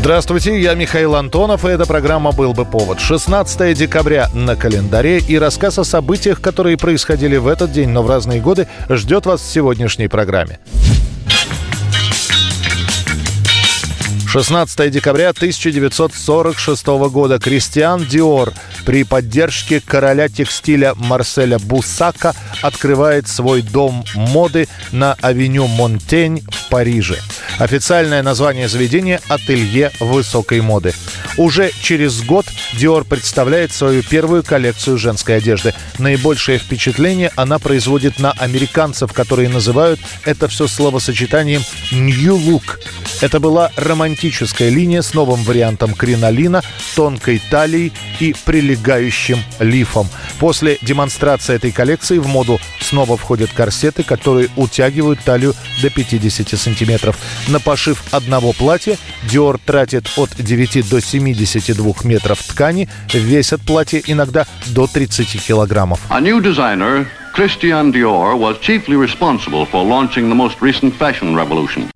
Здравствуйте, я Михаил Антонов, и эта программа «Был бы повод». 16 декабря на календаре и рассказ о событиях, которые происходили в этот день, но в разные годы, ждет вас в сегодняшней программе. 16 декабря 1946 года Кристиан Диор при поддержке короля текстиля Марселя Бусака открывает свой дом моды на авеню Монтень в Париже. Официальное название заведения – «Ателье высокой моды». Уже через год Dior представляет свою первую коллекцию женской одежды. Наибольшее впечатление она производит на американцев, которые называют это все словосочетанием «new look». Это была романтическая линия с новым вариантом кринолина, тонкой талией и прилегающим лифом. После демонстрации этой коллекции в моду снова входят корсеты, которые утягивают талию до 50 сантиметров. На пошив одного платья Dior тратит от 9 до 72 метров ткани, весят платье иногда до 30 килограммов. Christian Dior, was chiefly responsible for launching the most recent fashion revolution.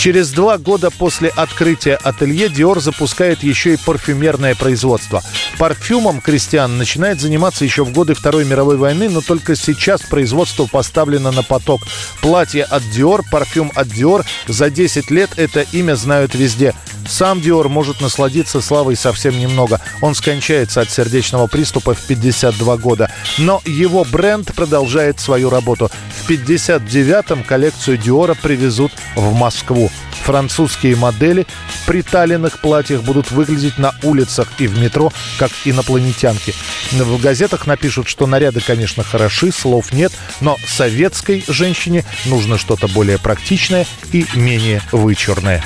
Через два года после открытия ателье Dior запускает еще и парфюмерное производство. Парфюмом Кристиан начинает заниматься еще в годы Второй мировой войны, но только сейчас производство поставлено на поток. Платье от Dior, парфюм от Dior. За 10 лет это имя знают везде. Сам Диор может насладиться славой совсем немного. Он скончается от сердечного приступа в 52 года. Но его бренд продолжает свою работу. В 59-м коллекцию Диора привезут в Москву. Французские модели в приталенных платьях будут выглядеть на улицах и в метро, как инопланетянки. В газетах напишут, что наряды, конечно, хороши, слов нет, но советской женщине нужно что-то более практичное и менее вычурное.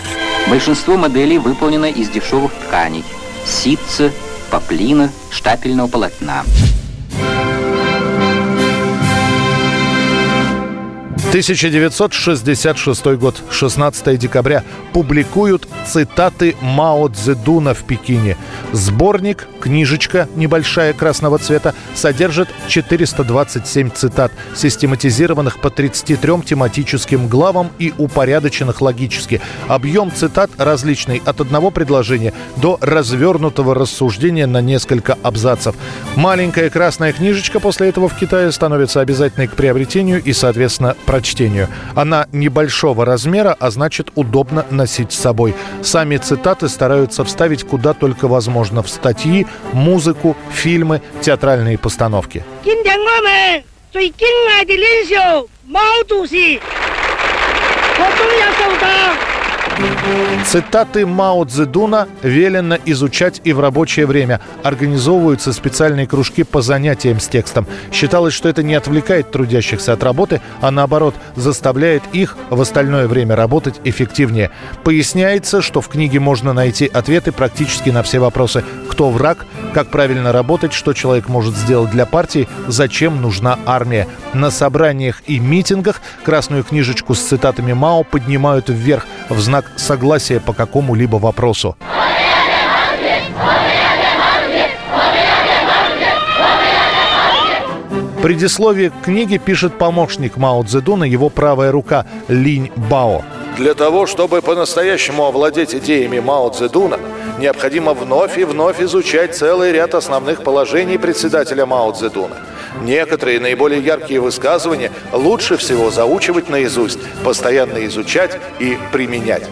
Большинство моделей выполнено из дешевых тканей – ситца, поплина, штапельного полотна. 1966 год, 16 декабря. Публикуют цитаты Мао Цзэдуна в Пекине. Сборник, книжечка небольшая красного цвета, содержит 427 цитат, систематизированных по 33 тематическим главам и упорядоченных логически. Объем цитат различный от одного предложения до развернутого рассуждения на несколько абзацев. Маленькая красная книжечка после этого в Китае становится обязательной к приобретению и, соответственно, прочтению. Она небольшого размера, а значит удобно носить с собой. Сами цитаты стараются вставить куда только возможно в статьи, музыку, фильмы, театральные постановки. Цитаты Мао Цзэдуна велено изучать и в рабочее время. Организовываются специальные кружки по занятиям с текстом. Считалось, что это не отвлекает трудящихся от работы, а наоборот, заставляет их в остальное время работать эффективнее. Поясняется, что в книге можно найти ответы практически на все вопросы. Кто враг, как правильно работать, что человек может сделать для партии, зачем нужна армия. На собраниях и митингах красную книжечку с цитатами Мао поднимают вверх – в знак согласия по какому-либо вопросу. Предисловие к книге пишет помощник Мао Цзэдуна, его правая рука Линь Бао. Для того, чтобы по-настоящему овладеть идеями Мао Цзэдуна, необходимо вновь и вновь изучать целый ряд основных положений председателя Мао Цзэдуна. Некоторые наиболее яркие высказывания лучше всего заучивать наизусть, постоянно изучать и применять.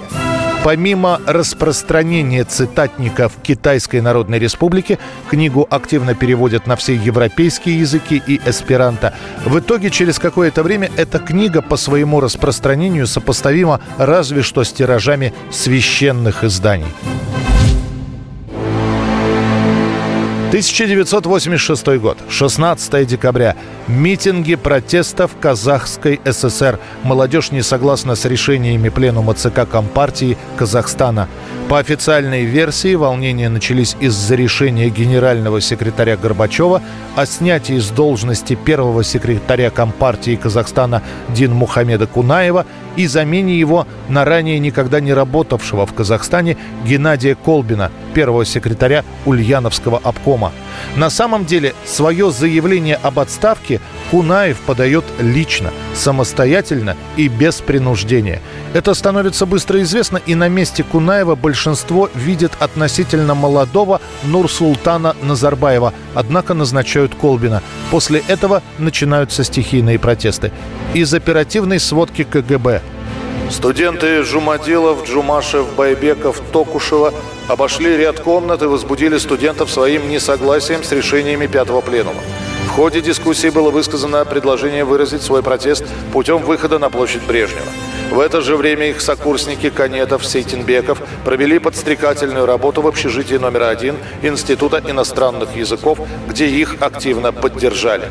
Помимо распространения цитатника в Китайской Народной Республике, книгу активно переводят на все европейские языки и эсперанто. В итоге через какое-то время эта книга по своему распространению сопоставима разве что с тиражами священных изданий. 1986 год, 16 декабря. Митинги протеста в Казахской ССР. Молодежь не согласна с решениями Пленума ЦК Компартии Казахстана. По официальной версии, волнения начались из-за решения генерального секретаря Горбачева о снятии с должности первого секретаря Компартии Казахстана Дин Мухаммеда Кунаева и замене его на ранее никогда не работавшего в Казахстане Геннадия Колбина, первого секретаря Ульяновского обкома. На самом деле свое заявление об отставке Кунаев подает лично, самостоятельно и без принуждения. Это становится быстро известно, и на месте Кунаева большинство видит относительно молодого Нурсултана Назарбаева, однако назначают Колбина. После этого начинаются стихийные протесты. Из оперативной сводки КГБ. Студенты Жумадилов, Джумашев, Байбеков, Токушева обошли ряд комнат и возбудили студентов своим несогласием с решениями пятого пленума. В ходе дискуссии было высказано предложение выразить свой протест путем выхода на площадь Брежнева. В это же время их сокурсники Канетов, Сейтинбеков провели подстрекательную работу в общежитии номер один Института иностранных языков, где их активно поддержали.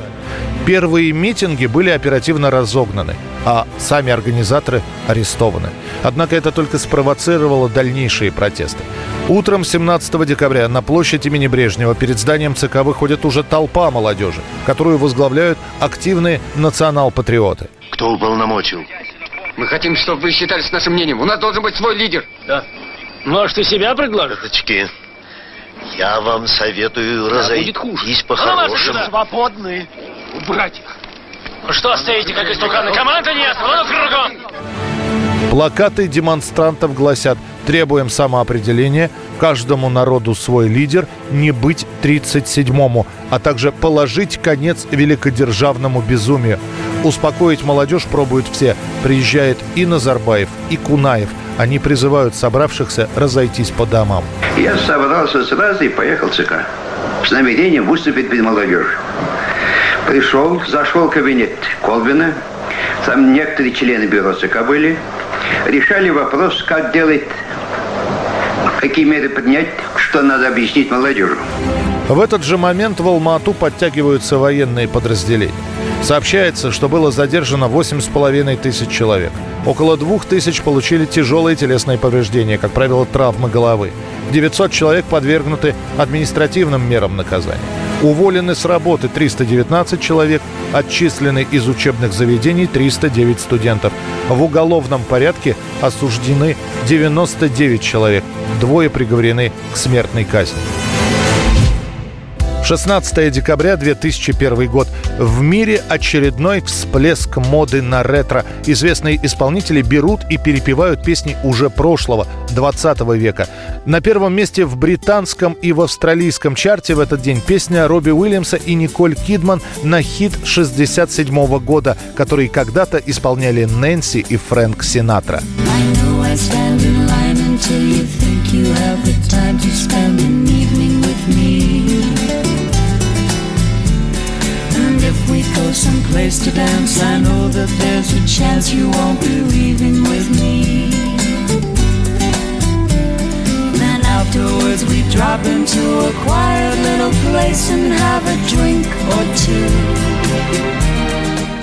Первые митинги были оперативно разогнаны, а сами организаторы арестованы. Однако это только спровоцировало дальнейшие протесты. Утром 17 декабря на площадь имени Брежнева перед зданием ЦК выходит уже толпа молодежи, которую возглавляют активные национал-патриоты. Кто уполномочил? Мы хотим, чтобы вы считались нашим мнением. У нас должен быть свой лидер. Да. Может, и себя предложишь? Дочки, я вам советую Да, разойтись по-хорошему. Ну, Свободны. Убрать их. Ну что стоите, как истуканы? Команды нет! А ну, кругом! Плакаты демонстрантов гласят «Требуем самоопределения, каждому народу свой лидер, не быть 37-му, а также положить конец великодержавному безумию». Успокоить молодежь пробуют все. Приезжает и Назарбаев, и Кунаев. Они призывают собравшихся разойтись по домам. Я собрался сразу и поехал в ЦК с намерением выступить перед молодежью. Пришел, зашел в кабинет Колбина, там некоторые члены бюро ЦК были, решали вопрос, как делать, какие меры принять, что надо объяснить молодежи. В этот же момент в Алма-Ату подтягиваются военные подразделения. Сообщается, что было задержано 8,5 тысяч человек. Около двух тысяч получили тяжелые телесные повреждения, как правило, травмы головы. 900 человек подвергнуты административным мерам наказания. Уволены с работы 319 человек, отчислены из учебных заведений 309 студентов. В уголовном порядке осуждены 99 человек. Двое приговорены к смертной казни. 16 декабря 2001 год. В мире очередной всплеск моды на ретро. Известные исполнители берут и перепевают песни уже прошлого, 20 века. На первом месте в британском и в австралийском чарте в этот день песня Робби Уильямса и Николь Кидман на хит 67 года, который когда-то исполняли Нэнси и Фрэнк Синатра. I someplace to dance, I know that there's a chance you won't be leaving with me. Then afterwards we drop into a quiet little place and have a drink or two.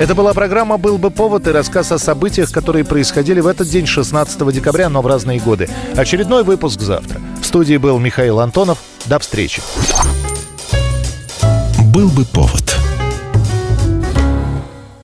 Это была программа «Был бы повод» и рассказ о событиях, которые происходили в этот день, 16 декабря, но в разные годы. Очередной выпуск завтра. В студии был Михаил Антонов. До встречи. «Был бы повод»